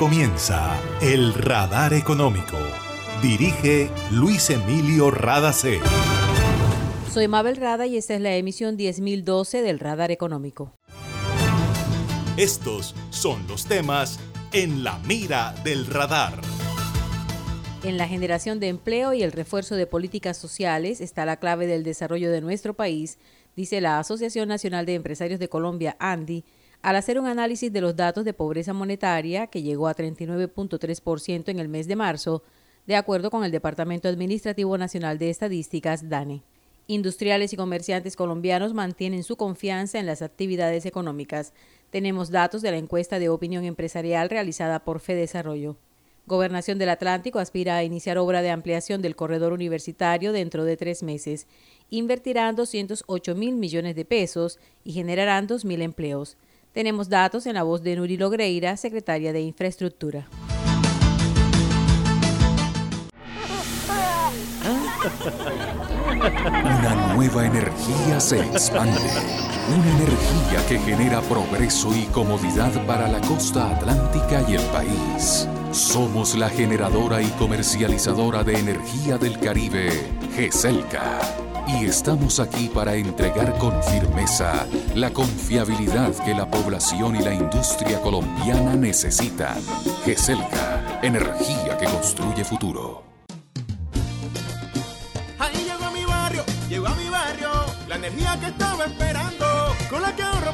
comienza El Radar Económico. Dirige Luis Emilio Radacé. Soy Mabel Rada y esta es la emisión 10012 del Radar Económico. Estos son los temas en la mira del radar. En la generación de empleo y el refuerzo de políticas sociales está la clave del desarrollo de nuestro país, dice la Asociación Nacional de Empresarios de Colombia, ANDI, al hacer un análisis de los datos de pobreza monetaria, que llegó a 39.3% en el mes de marzo, de acuerdo con el Departamento Administrativo Nacional de Estadísticas, DANE. Industriales y comerciantes colombianos mantienen su confianza en las actividades económicas. Tenemos datos de la encuesta de opinión empresarial realizada por Fedesarrollo. Gobernación del Atlántico aspira a iniciar obra de ampliación del corredor universitario dentro de tres meses. Invertirán 208 mil millones de pesos y generarán 2 mil empleos. Tenemos datos en la voz de Nuri Logreira, secretaria de Infraestructura. Una nueva energía se expande. Una energía que genera progreso y comodidad para la costa atlántica y el país. Somos la generadora y comercializadora de energía del Caribe, GESELCA y estamos aquí para entregar con firmeza la confiabilidad que la población y la industria colombiana necesitan. GESELCA, energía que construye futuro. Ahí llegó a mi barrio, llegó a mi barrio, la energía que estaba esperando, con la que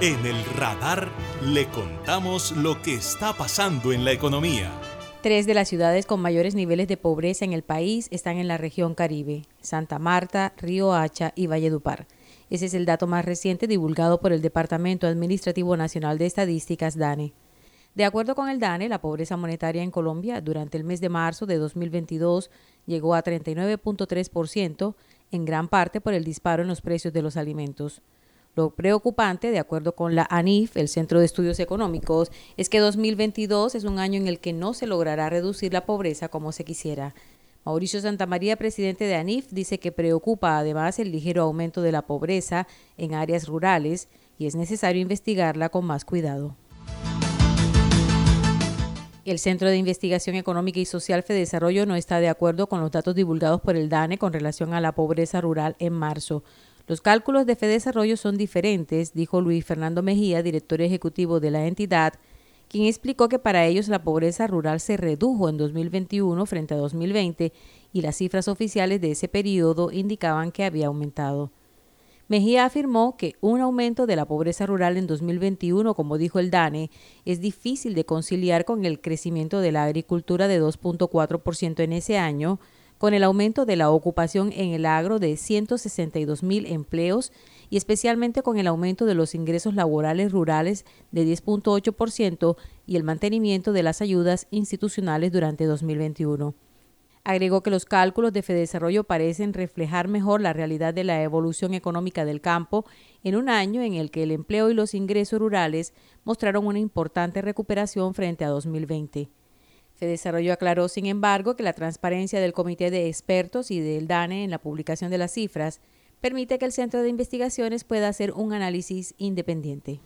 En el radar le contamos lo que está pasando en la economía. Tres de las ciudades con mayores niveles de pobreza en el país están en la región Caribe, Santa Marta, Río Hacha y Valledupar. Ese es el dato más reciente divulgado por el Departamento Administrativo Nacional de Estadísticas, DANE. De acuerdo con el DANE, la pobreza monetaria en Colombia durante el mes de marzo de 2022 llegó a 39.3%, en gran parte por el disparo en los precios de los alimentos. Lo preocupante, de acuerdo con la ANIF, el Centro de Estudios Económicos, es que 2022 es un año en el que no se logrará reducir la pobreza como se quisiera. Mauricio Santamaría, presidente de ANIF, dice que preocupa además el ligero aumento de la pobreza en áreas rurales y es necesario investigarla con más cuidado. El Centro de Investigación Económica y Social Desarrollo no está de acuerdo con los datos divulgados por el DANE con relación a la pobreza rural en marzo. Los cálculos de FEDesarrollo son diferentes, dijo Luis Fernando Mejía, director ejecutivo de la entidad, quien explicó que para ellos la pobreza rural se redujo en 2021 frente a 2020 y las cifras oficiales de ese periodo indicaban que había aumentado. Mejía afirmó que un aumento de la pobreza rural en 2021, como dijo el DANE, es difícil de conciliar con el crecimiento de la agricultura de 2.4% en ese año, con el aumento de la ocupación en el agro de 162 mil empleos y especialmente con el aumento de los ingresos laborales rurales de 10.8% y el mantenimiento de las ayudas institucionales durante 2021. Agregó que los cálculos de Fedesarrollo parecen reflejar mejor la realidad de la evolución económica del campo en un año en el que el empleo y los ingresos rurales mostraron una importante recuperación frente a 2020. Fedesarrollo aclaró, sin embargo, que la transparencia del Comité de Expertos y del DANE en la publicación de las cifras permite que el Centro de Investigaciones pueda hacer un análisis independiente.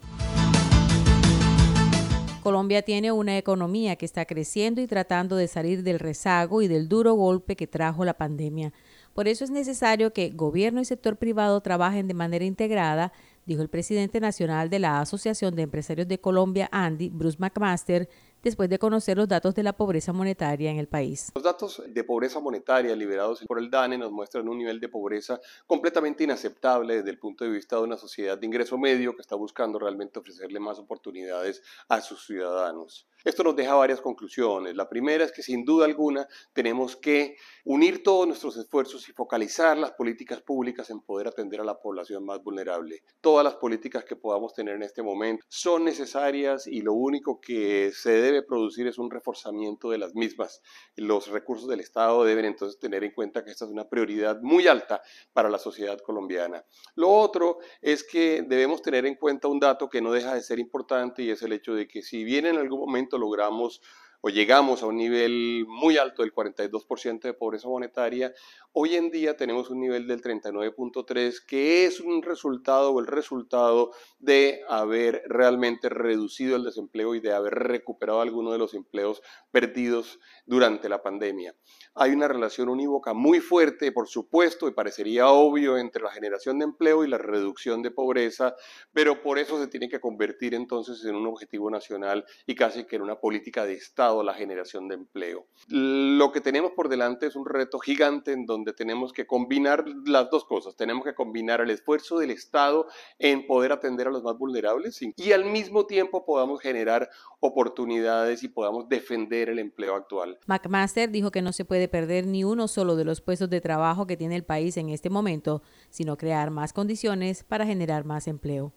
Colombia tiene una economía que está creciendo y tratando de salir del rezago y del duro golpe que trajo la pandemia. Por eso es necesario que gobierno y sector privado trabajen de manera integrada, dijo el presidente nacional de la Asociación de Empresarios de Colombia, Andy, Bruce McMaster, después de conocer los datos de la pobreza monetaria en el país. Los datos de pobreza monetaria liberados por el DANE nos muestran un nivel de pobreza completamente inaceptable desde el punto de vista de una sociedad de ingreso medio que está buscando realmente ofrecerle más oportunidades a sus ciudadanos. Esto nos deja varias conclusiones. La primera es que sin duda alguna tenemos que unir todos nuestros esfuerzos y focalizar las políticas públicas en poder atender a la población más vulnerable. Todas las políticas que podamos tener en este momento son necesarias y lo único que se debe producir es un reforzamiento de las mismas. Los recursos del Estado deben entonces tener en cuenta que esta es una prioridad muy alta para la sociedad colombiana. Lo otro es que debemos tener en cuenta un dato que no deja de ser importante y es el hecho de que si bien en algún momento logramos o llegamos a un nivel muy alto del 42% de pobreza monetaria, hoy en día tenemos un nivel del 39.3 que es un resultado o el resultado de haber realmente reducido el desempleo y de haber recuperado algunos de los empleos perdidos durante la pandemia. Hay una relación unívoca muy fuerte, por supuesto, y parecería obvio entre la generación de empleo y la reducción de pobreza, pero por eso se tiene que convertir entonces en un objetivo nacional y casi que en una política de Estado la generación de empleo. Lo que tenemos por delante es un reto gigante en donde tenemos que combinar las dos cosas. Tenemos que combinar el esfuerzo del Estado en poder atender a los más vulnerables y al mismo tiempo podamos generar oportunidades y podamos defender el empleo actual. McMaster dijo que no se puede perder ni uno solo de los puestos de trabajo que tiene el país en este momento, sino crear más condiciones para generar más empleo.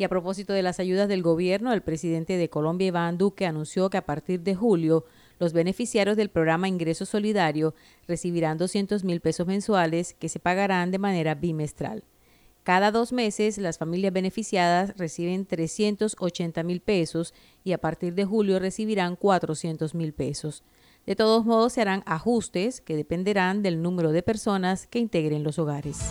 Y a propósito de las ayudas del gobierno, el presidente de Colombia, Iván Duque, anunció que a partir de julio los beneficiarios del programa Ingreso Solidario recibirán 200 mil pesos mensuales que se pagarán de manera bimestral. Cada dos meses las familias beneficiadas reciben 380 mil pesos y a partir de julio recibirán 400 mil pesos. De todos modos se harán ajustes que dependerán del número de personas que integren los hogares.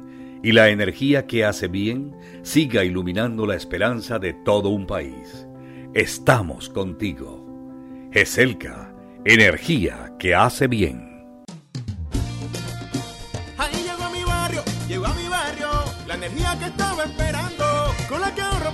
y la energía que hace bien siga iluminando la esperanza de todo un país. Estamos contigo. GESELCA, energía que hace bien. Ahí llegó mi barrio, llegó a mi barrio, la energía que estaba esperando,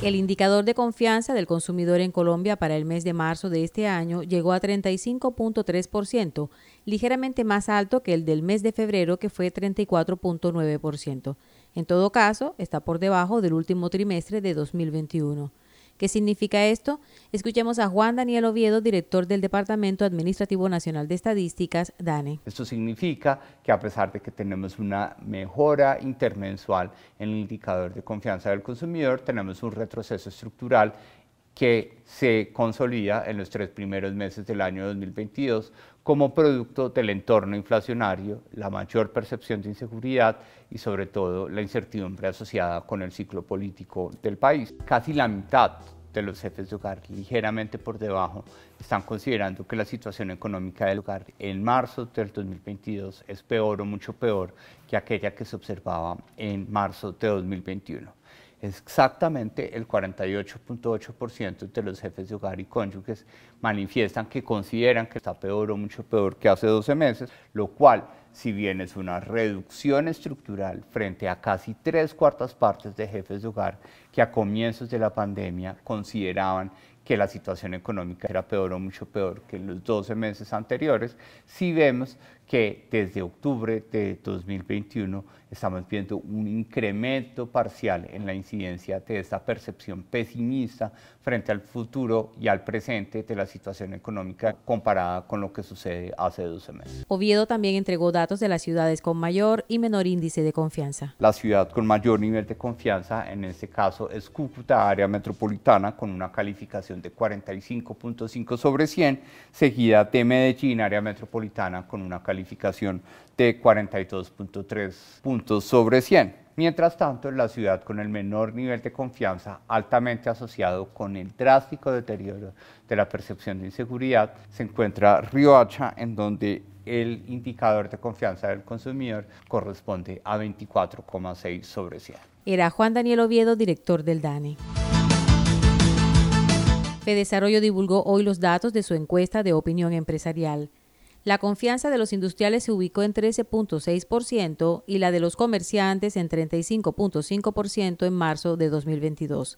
El indicador de confianza del consumidor en Colombia para el mes de marzo de este año llegó a 35.3%, ligeramente más alto que el del mes de febrero que fue 34.9%. En todo caso, está por debajo del último trimestre de 2021. ¿Qué significa esto? Escuchemos a Juan Daniel Oviedo, director del Departamento Administrativo Nacional de Estadísticas, DANE. Esto significa que a pesar de que tenemos una mejora intermensual en el indicador de confianza del consumidor, tenemos un retroceso estructural que se consolida en los tres primeros meses del año 2022 como producto del entorno inflacionario, la mayor percepción de inseguridad y sobre todo la incertidumbre asociada con el ciclo político del país. Casi la mitad de los jefes de hogar, ligeramente por debajo, están considerando que la situación económica del hogar en marzo del 2022 es peor o mucho peor que aquella que se observaba en marzo de 2021 exactamente el 48.8% de los jefes de hogar y cónyuges manifiestan que consideran que está peor o mucho peor que hace 12 meses, lo cual si bien es una reducción estructural frente a casi tres cuartas partes de jefes de hogar que a comienzos de la pandemia consideraban que la situación económica era peor o mucho peor que los 12 meses anteriores, si vemos que desde octubre de 2021 estamos viendo un incremento parcial en la incidencia de esta percepción pesimista frente al futuro y al presente de la situación económica comparada con lo que sucede hace 12 meses. Oviedo también entregó datos de las ciudades con mayor y menor índice de confianza. La ciudad con mayor nivel de confianza, en este caso, es Cúcuta, área metropolitana, con una calificación de 45.5 sobre 100, seguida de Medellín, área metropolitana, con una calificación de 42.3 puntos sobre 100. Mientras tanto, la ciudad con el menor nivel de confianza, altamente asociado con el drástico deterioro de la percepción de inseguridad, se encuentra Riohacha, en donde el indicador de confianza del consumidor corresponde a 24,6 sobre 100. Era Juan Daniel Oviedo, director del DANE. Desarrollo divulgó hoy los datos de su encuesta de opinión empresarial. La confianza de los industriales se ubicó en 13.6% y la de los comerciantes en 35.5% en marzo de 2022.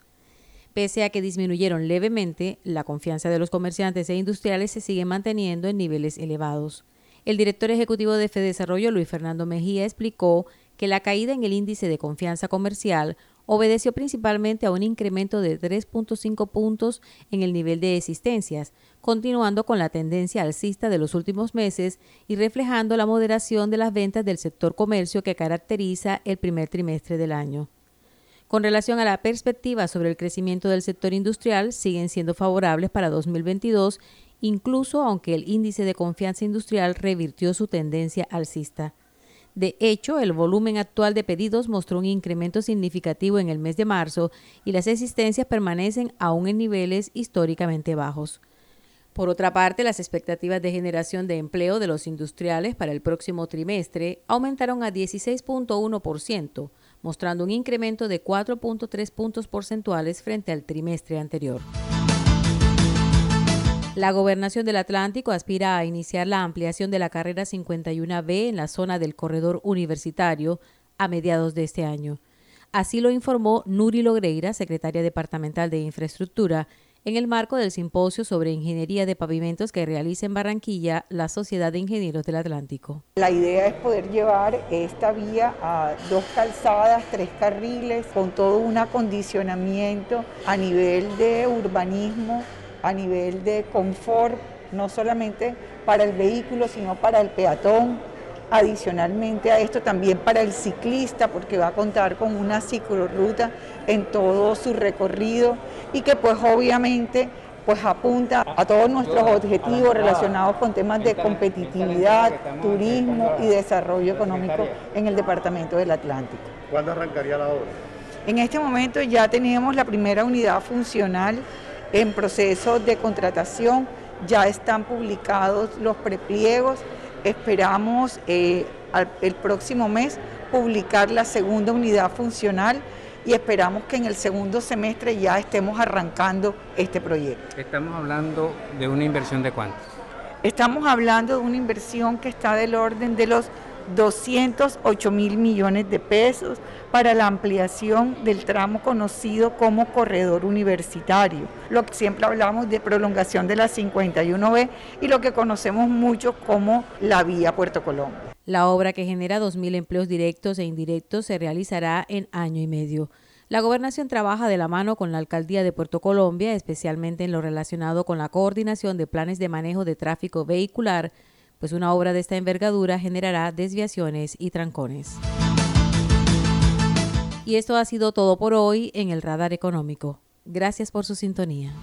Pese a que disminuyeron levemente, la confianza de los comerciantes e industriales se sigue manteniendo en niveles elevados. El director ejecutivo de Desarrollo, Luis Fernando Mejía, explicó que la caída en el índice de confianza comercial obedeció principalmente a un incremento de 3.5 puntos en el nivel de existencias, continuando con la tendencia alcista de los últimos meses y reflejando la moderación de las ventas del sector comercio que caracteriza el primer trimestre del año. Con relación a la perspectiva sobre el crecimiento del sector industrial, siguen siendo favorables para 2022, incluso aunque el índice de confianza industrial revirtió su tendencia alcista. De hecho, el volumen actual de pedidos mostró un incremento significativo en el mes de marzo y las existencias permanecen aún en niveles históricamente bajos. Por otra parte, las expectativas de generación de empleo de los industriales para el próximo trimestre aumentaron a 16.1%, mostrando un incremento de 4.3 puntos porcentuales frente al trimestre anterior. La gobernación del Atlántico aspira a iniciar la ampliación de la carrera 51B en la zona del corredor universitario a mediados de este año. Así lo informó Nuri Logreira, secretaria departamental de Infraestructura, en el marco del simposio sobre ingeniería de pavimentos que realiza en Barranquilla la Sociedad de Ingenieros del Atlántico. La idea es poder llevar esta vía a dos calzadas, tres carriles, con todo un acondicionamiento a nivel de urbanismo a nivel de confort, no solamente para el vehículo, sino para el peatón. Adicionalmente a esto también para el ciclista, porque va a contar con una ciclorruta en todo su recorrido y que pues obviamente pues apunta a todos nuestros objetivos relacionados con temas de competitividad, turismo y desarrollo económico en el Departamento del Atlántico. ¿Cuándo arrancaría la obra? En este momento ya tenemos la primera unidad funcional en proceso de contratación, ya están publicados los prepliegos, esperamos eh, el próximo mes publicar la segunda unidad funcional y esperamos que en el segundo semestre ya estemos arrancando este proyecto. Estamos hablando de una inversión de cuánto? Estamos hablando de una inversión que está del orden de los 208 mil millones de pesos para la ampliación del tramo conocido como corredor universitario. Lo que siempre hablamos de prolongación de la 51B y lo que conocemos mucho como la vía Puerto Colombia. La obra que genera 2.000 empleos directos e indirectos se realizará en año y medio. La gobernación trabaja de la mano con la alcaldía de Puerto Colombia, especialmente en lo relacionado con la coordinación de planes de manejo de tráfico vehicular, pues una obra de esta envergadura generará desviaciones y trancones. Y esto ha sido todo por hoy en el Radar Económico. Gracias por su sintonía.